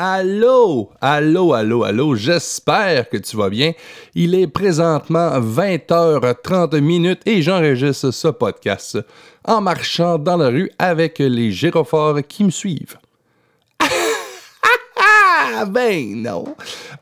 Allô, allô, allô, allô, j'espère que tu vas bien. Il est présentement 20h30 minutes et j'enregistre ce podcast en marchant dans la rue avec les gyrophores qui me suivent. Ben non.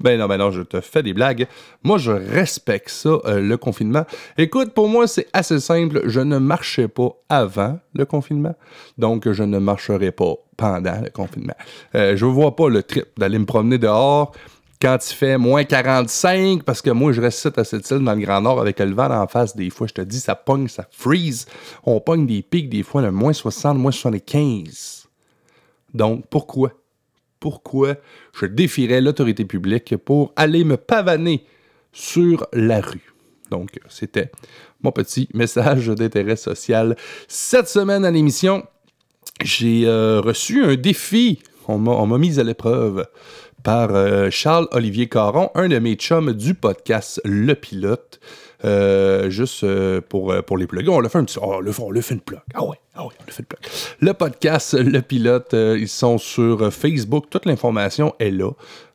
Ben non, ben non, je te fais des blagues. Moi, je respecte ça, euh, le confinement. Écoute, pour moi, c'est assez simple. Je ne marchais pas avant le confinement, donc je ne marcherai pas pendant le confinement. Euh, je vois pas le trip d'aller me promener dehors quand il fait moins 45, parce que moi, je reste à cette île dans le Grand Nord avec le vent en face. Des fois, je te dis, ça pogne, ça freeze. On pogne des pics, des fois, de moins 60, moins 75. Donc, pourquoi? Pourquoi je défierais l'autorité publique pour aller me pavaner sur la rue? Donc, c'était mon petit message d'intérêt social. Cette semaine à l'émission, j'ai euh, reçu un défi. On m'a mis à l'épreuve par euh, Charles-Olivier Caron, un de mes chums du podcast Le Pilote. Euh, juste pour, pour les plugs. On le fait un petit. Oh, le, on le fait une plug. Ah ouais, ah ouais, on le fait une plug. Le podcast, le pilote, ils sont sur Facebook. Toute l'information est là.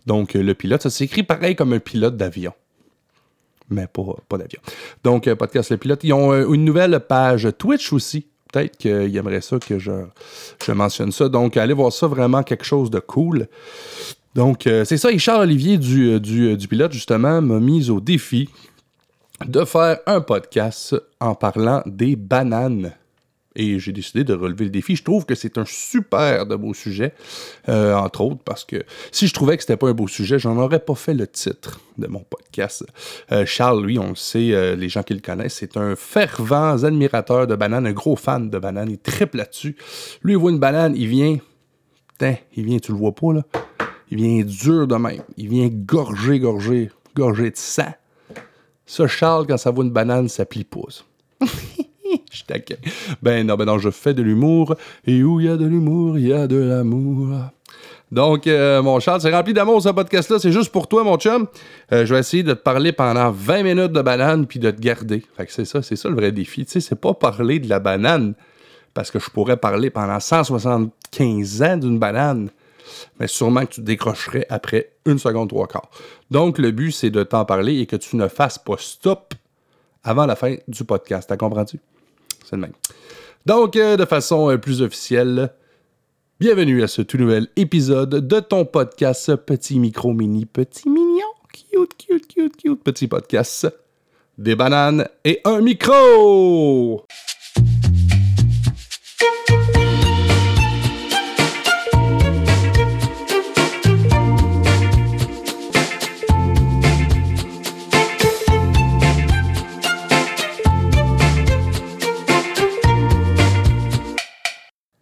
Donc, le pilote, ça s'écrit pareil comme un pilote d'avion. Mais pas, pas d'avion. Donc, podcast, le pilote. Ils ont une nouvelle page Twitch aussi peut-être qu'il aimerait ça que je, je, mentionne ça. Donc, allez voir ça, vraiment quelque chose de cool. Donc, euh, c'est ça. Et Charles-Olivier du, du, du, pilote, justement, m'a mis au défi de faire un podcast en parlant des bananes. Et j'ai décidé de relever le défi. Je trouve que c'est un super de beau sujet, euh, entre autres, parce que si je trouvais que c'était pas un beau sujet, j'en aurais pas fait le titre de mon podcast. Euh, Charles, lui, on le sait, euh, les gens qui le connaissent, c'est un fervent admirateur de bananes, un gros fan de bananes. Il triple là-dessus. Lui, il voit une banane, il vient. Putain, il vient, tu le vois pas, là. Il vient dur de même. Il vient gorger, gorger, gorger de sang. Ça, Charles, quand ça voit une banane, ça plie pas. je taquin. Ben non, ben non, je fais de l'humour. Et où il y a de l'humour, il y a de l'amour. Donc, euh, mon Charles, c'est rempli d'amour ce podcast-là. C'est juste pour toi, mon chum. Euh, je vais essayer de te parler pendant 20 minutes de banane puis de te garder. Fait que c'est ça, c'est ça le vrai défi. Tu sais, c'est pas parler de la banane parce que je pourrais parler pendant 175 ans d'une banane. Mais sûrement que tu décrocherais après une seconde, trois quarts. Donc, le but, c'est de t'en parler et que tu ne fasses pas stop avant la fin du podcast. T'as compris? C'est le même. Donc, euh, de façon euh, plus officielle, bienvenue à ce tout nouvel épisode de ton podcast Petit Micro Mini Petit Mignon. Cute, cute, cute, cute. Petit podcast. Des bananes et un micro!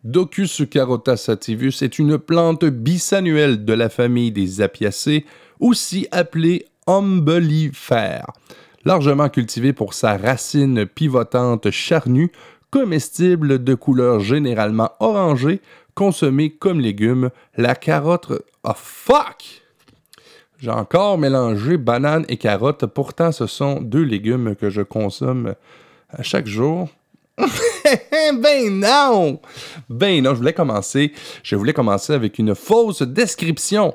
Docus carota sativus est une plante bisannuelle de la famille des apiacées, aussi appelée ombellifère. Largement cultivée pour sa racine pivotante charnue, comestible de couleur généralement orangée, consommée comme légume, la carotte. Oh fuck! J'ai encore mélangé banane et carotte, pourtant ce sont deux légumes que je consomme chaque jour. ben non! Ben non, je voulais commencer. Je voulais commencer avec une fausse description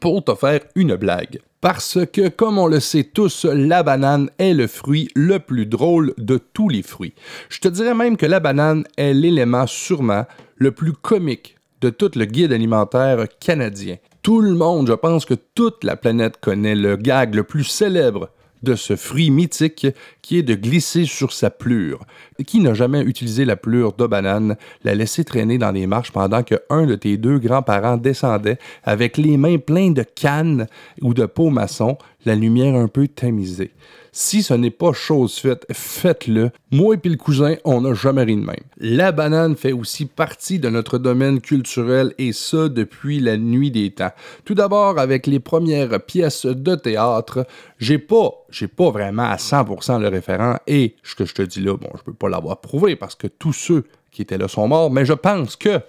pour te faire une blague. Parce que, comme on le sait tous, la banane est le fruit le plus drôle de tous les fruits. Je te dirais même que la banane est l'élément sûrement le plus comique de tout le guide alimentaire canadien. Tout le monde, je pense que toute la planète connaît le gag le plus célèbre de ce fruit mythique qui est de glisser sur sa plure. Qui n'a jamais utilisé la plure de banane, la laisser traîner dans les marches pendant que un de tes deux grands-parents descendait avec les mains pleines de cannes ou de peau maçon, la lumière un peu tamisée. Si ce n'est pas chose faite, faites-le. Moi et puis le cousin, on n'a jamais ri de même. La banane fait aussi partie de notre domaine culturel et ça depuis la nuit des temps. Tout d'abord avec les premières pièces de théâtre, j'ai pas, j'ai pas vraiment à 100% le référent et ce que je te dis là, bon, je peux pas l'avoir prouvé parce que tous ceux qui étaient là sont morts, mais je pense que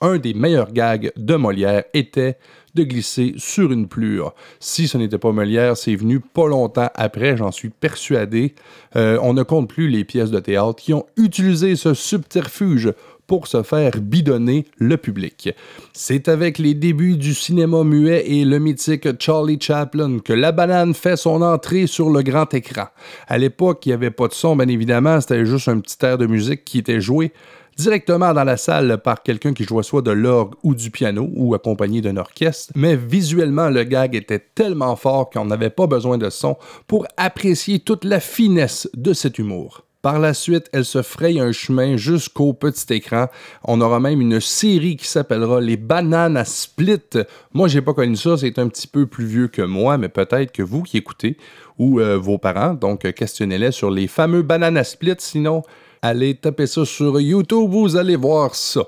un des meilleurs gags de Molière était de glisser sur une plure. Si ce n'était pas Molière, c'est venu pas longtemps après, j'en suis persuadé. Euh, on ne compte plus les pièces de théâtre qui ont utilisé ce subterfuge pour se faire bidonner le public. C'est avec les débuts du cinéma muet et le mythique Charlie Chaplin que la banane fait son entrée sur le grand écran. À l'époque, il n'y avait pas de son, bien évidemment, c'était juste un petit air de musique qui était joué directement dans la salle par quelqu'un qui jouait soit de l'orgue ou du piano ou accompagné d'un orchestre, mais visuellement le gag était tellement fort qu'on n'avait pas besoin de son pour apprécier toute la finesse de cet humour. Par la suite, elle se fraye un chemin jusqu'au petit écran. On aura même une série qui s'appellera Les bananes à split. Moi, j'ai pas connu ça, c'est un petit peu plus vieux que moi, mais peut-être que vous qui écoutez ou euh, vos parents, donc questionnez-les sur les fameux bananes à split. Sinon, allez taper ça sur YouTube, vous allez voir ça.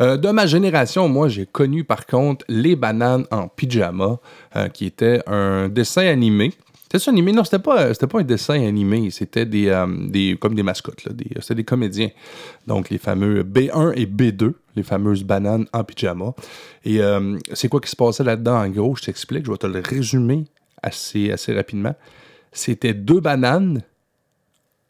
Euh, de ma génération, moi, j'ai connu par contre Les bananes en pyjama, euh, qui était un dessin animé. C'était animé? Non, c'était pas, c'était pas un dessin animé, c'était des, euh, comme des mascottes, là, c'était des comédiens. Donc, les fameux B1 et B2, les fameuses bananes en pyjama. Et c'est quoi qui se passait là-dedans en gros? Je t'explique, je vais te le résumer assez, assez rapidement. C'était deux bananes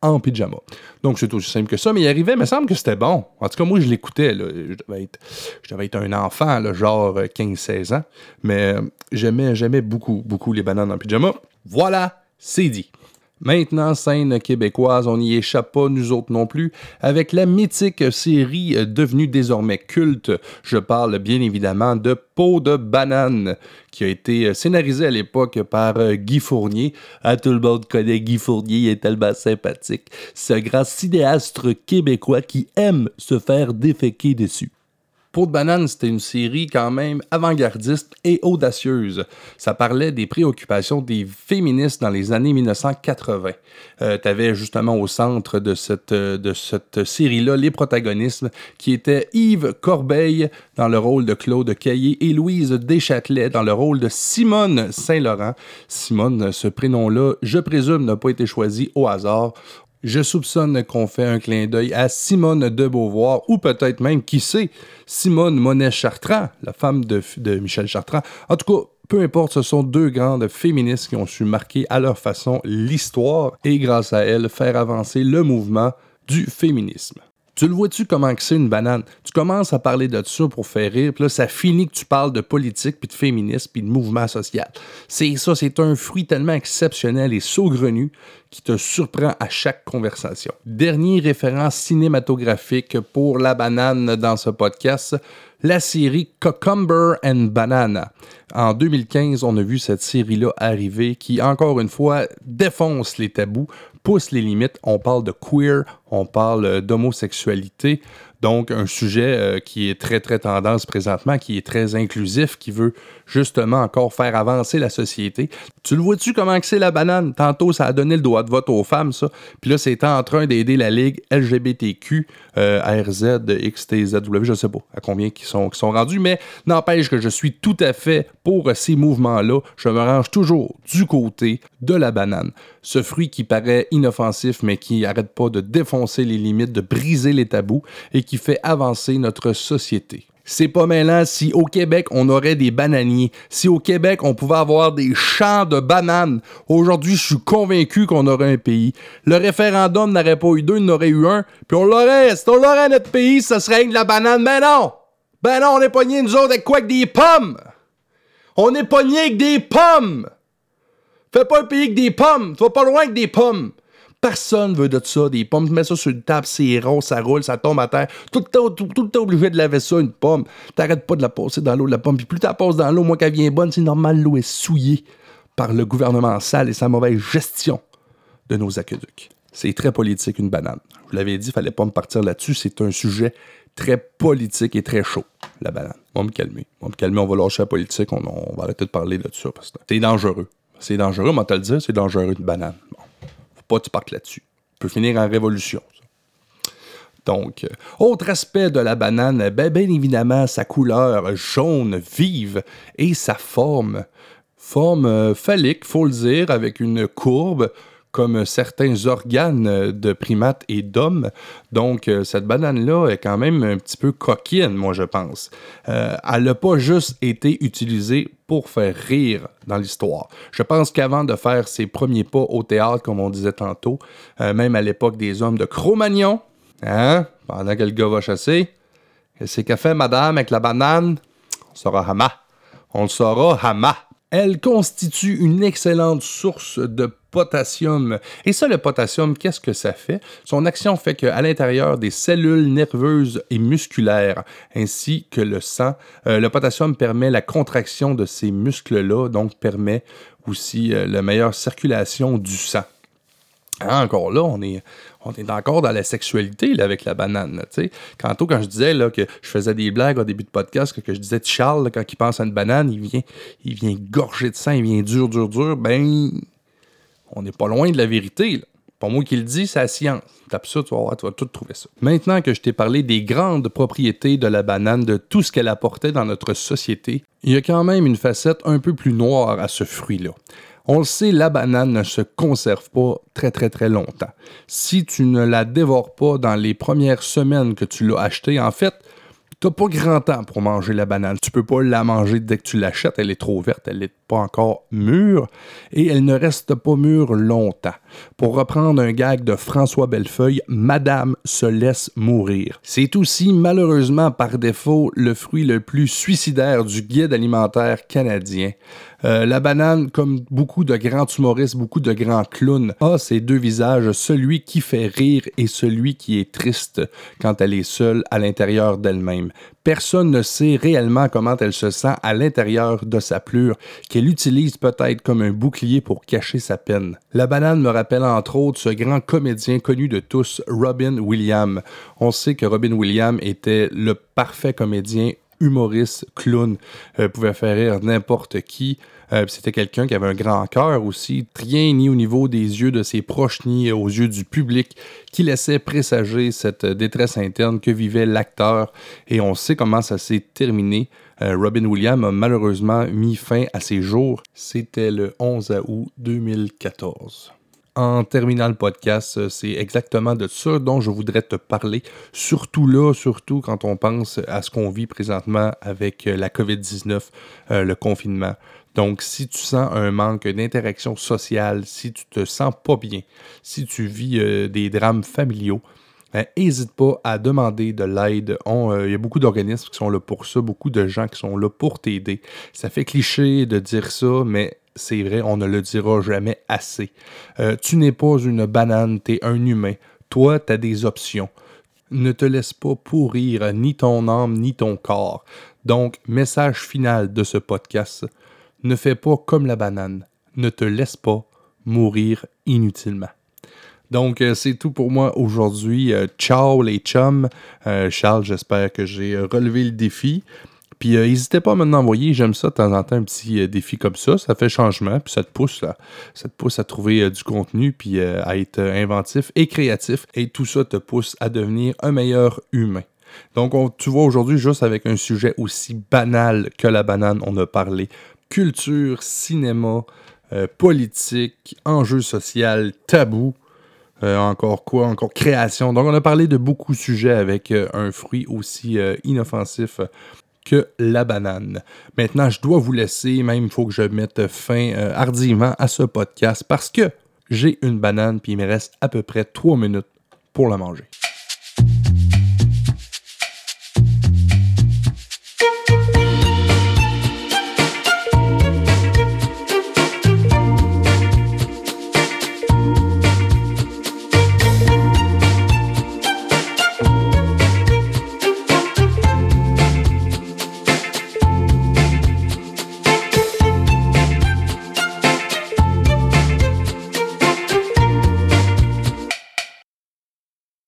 en pyjama. Donc, c'est aussi simple que ça, mais il arrivait, il me semble que c'était bon. En tout cas, moi, je l'écoutais. Je, devais être, je devais être un enfant, genre 15-16 ans, mais euh, j'aimais, j'aimais beaucoup, beaucoup les bananes en pyjama. Voilà, c'est dit. Maintenant, scène québécoise, on n'y échappe pas, nous autres non plus, avec la mythique série devenue désormais culte. Je parle bien évidemment de Peau de banane, qui a été scénarisée à l'époque par euh, Guy Fournier. Ah, tout le monde connaît Guy Fournier, il est tellement sympathique. Ce grand cinéaste québécois qui aime se faire déféquer dessus. De banane, c'était une série quand même avant-gardiste et audacieuse. Ça parlait des préoccupations des féministes dans les années 1980. Euh, tu avais justement au centre de cette, euh, de cette série-là les protagonistes qui étaient Yves Corbeil dans le rôle de Claude Caillé et Louise Deschâtelet dans le rôle de Simone Saint-Laurent. Simone, ce prénom-là, je présume, n'a pas été choisi au hasard. Je soupçonne qu'on fait un clin d'œil à Simone de Beauvoir, ou peut-être même, qui sait, Simone Monet-Chartrand, la femme de, Michel Chartrand. En tout cas, peu importe, ce sont deux grandes féministes qui ont su marquer à leur façon l'histoire et grâce à elles faire avancer le mouvement du féminisme. Tu le vois-tu comment que c'est une banane? Tu commences à parler de ça pour faire rire, puis là, ça finit que tu parles de politique, puis de féminisme, puis de mouvement social. C'est ça, c'est un fruit tellement exceptionnel et saugrenu qui te surprend à chaque conversation. Dernier référence cinématographique pour la banane dans ce podcast, la série Cucumber and Banana. En 2015, on a vu cette série-là arriver qui, encore une fois, défonce les tabous, pousse les limites. On parle de queer, on parle d'homosexualité, donc, un sujet euh, qui est très, très tendance présentement, qui est très inclusif, qui veut justement encore faire avancer la société. Tu le vois-tu comment c'est la banane? Tantôt, ça a donné le droit de vote aux femmes, ça. Puis là, c'est en train d'aider la Ligue LGBTQ, euh, RZ, XTZW, je sais pas à combien qui sont, qui sont rendus, mais n'empêche que je suis tout à fait pour ces mouvements-là. Je me range toujours du côté de la banane. Ce fruit qui paraît inoffensif, mais qui n'arrête pas de défoncer les limites, de briser les tabous et qui fait avancer notre société. C'est pas mêlant si au Québec on aurait des bananiers, si au Québec on pouvait avoir des champs de bananes. Aujourd'hui, je suis convaincu qu'on aurait un pays. Le référendum n'aurait pas eu deux, il n'aurait eu un, puis on l'aurait. Si on l'aurait notre pays, ça serait de la banane. Mais non! Ben non, on est pogné nous autres avec quoi? Avec des pommes! On est pogné avec des pommes! Fais pas un pays avec des pommes! Tu vas pas loin avec des pommes! Personne veut de ça, des pommes. Tu mets ça sur une table, c'est rond, ça roule, ça tombe à terre. Tout le temps, tout, le temps obligé de laver ça, une pomme. T'arrêtes pas de la passer dans l'eau, la pomme. Puis plus tu la passes dans l'eau, moins qu'elle vient bonne, c'est normal, l'eau est souillée par le gouvernement sale et sa mauvaise gestion de nos aqueducs. C'est très politique, une banane. Je vous l'avais dit, il fallait pas me partir là-dessus. C'est un sujet très politique et très chaud, la banane. On va me calmer. On va me calmer, on va lâcher la politique, on, va arrêter de parler de ça. c'est dangereux. C'est dangereux, va te le dire, c'est dangereux, une banane pas tu partes là-dessus. peut finir en révolution. Donc, euh, autre aspect de la banane, ben, bien évidemment, sa couleur jaune vive et sa forme. Forme euh, phallique, faut le dire, avec une courbe comme certains organes de primates et d'hommes. Donc, euh, cette banane-là est quand même un petit peu coquine, moi, je pense. Euh, elle n'a pas juste été utilisée pour faire rire dans l'histoire. Je pense qu'avant de faire ses premiers pas au théâtre, comme on disait tantôt, euh, même à l'époque des hommes de Cro-Magnon, hein, pendant que le gars va chasser, C'est qu'a fait madame avec la banane? On saura hama. On le saura hama. Elle constitue une excellente source de potassium. Et ça, le potassium, qu'est-ce que ça fait? Son action fait qu'à l'intérieur des cellules nerveuses et musculaires, ainsi que le sang, euh, le potassium permet la contraction de ces muscles-là, donc permet aussi euh, la meilleure circulation du sang. Hein, encore là, on est, on est encore dans la sexualité là, avec la banane. sais. Quantôt, quand je disais là, que je faisais des blagues au début de podcast, que, je disais Charles, quand il pense à une banane, il vient, il vient gorger de sang, il vient dur, dur, dur, ben, on n'est pas loin de la vérité. Pas moi qui le dis, c'est la science. Tape ça, tu vas, voir, tu vas tout trouver ça. Maintenant que je t'ai parlé des grandes propriétés de la banane, de tout ce qu'elle apportait dans notre société, il y a quand même une facette un peu plus noire à ce fruit-là. On le sait, la banane ne se conserve pas très très très longtemps. Si tu ne la dévores pas dans les premières semaines que tu l'as achetée, en fait, T'as pas grand temps pour manger la banane. Tu peux pas la manger dès que tu l'achètes. Elle est trop verte, elle n'est pas encore mûre et elle ne reste pas mûre longtemps. Pour reprendre un gag de François Bellefeuille, Madame se laisse mourir. C'est aussi malheureusement par défaut le fruit le plus suicidaire du guide alimentaire canadien. Euh, la banane, comme beaucoup de grands humoristes, beaucoup de grands clowns, a ses deux visages, celui qui fait rire et celui qui est triste quand elle est seule à l'intérieur d'elle-même. Personne ne sait réellement comment elle se sent à l'intérieur de sa plure, qu'elle utilise peut-être comme un bouclier pour cacher sa peine. La banane me rappelle entre autres ce grand comédien connu de tous, Robin Williams. On sait que Robin Williams était le parfait comédien humoriste, clown, euh, pouvait faire rire n'importe qui. Euh, c'était quelqu'un qui avait un grand cœur aussi, rien ni au niveau des yeux de ses proches ni aux yeux du public, qui laissait présager cette détresse interne que vivait l'acteur. Et on sait comment ça s'est terminé. Euh, Robin Williams a malheureusement mis fin à ses jours. C'était le 11 août 2014 en terminant le podcast, euh, c'est exactement de ça dont je voudrais te parler. Surtout là, surtout quand on pense à ce qu'on vit présentement avec euh, la COVID-19, euh, le confinement. Donc, si tu sens un manque d'interaction sociale, si tu te sens pas bien, si tu vis des drames familiaux, n'hésite pas à demander de l'aide. Il y a beaucoup d'organismes qui sont là pour ça, beaucoup de gens qui sont là pour t'aider. Ça fait cliché de dire ça, mais c'est vrai, on ne le dira jamais assez. Euh, tu n'es pas une banane, tu es un humain. Toi, tu as des options. Ne te laisse pas pourrir ni ton âme ni ton corps. Donc, message final de ce podcast, ne fais pas comme la banane. Ne te laisse pas mourir inutilement. Donc, euh, c'est tout pour moi aujourd'hui. Euh, ciao les chums. Charles, j'espère que j'ai relevé le défi. Puis n'hésitez euh, pas à me envoyer, j'aime ça de temps en temps, un petit euh, défi comme ça. Ça fait changement, puis ça te pousse, là. Ça te pousse à trouver euh, du contenu, puis à être inventif et créatif. Et tout ça te pousse à devenir un meilleur humain. Donc, tu vois, aujourd'hui, juste avec un sujet aussi banal que la banane, on a parlé culture, cinéma, politique, enjeux social, tabou. encore quoi, encore création. Donc on a parlé de beaucoup de sujets avec un fruit aussi inoffensif que la banane. Maintenant, je dois vous laisser, même il faut que je mette fin euh, hardiment à ce podcast parce que j'ai une banane puis il me reste à peu près trois minutes pour la manger.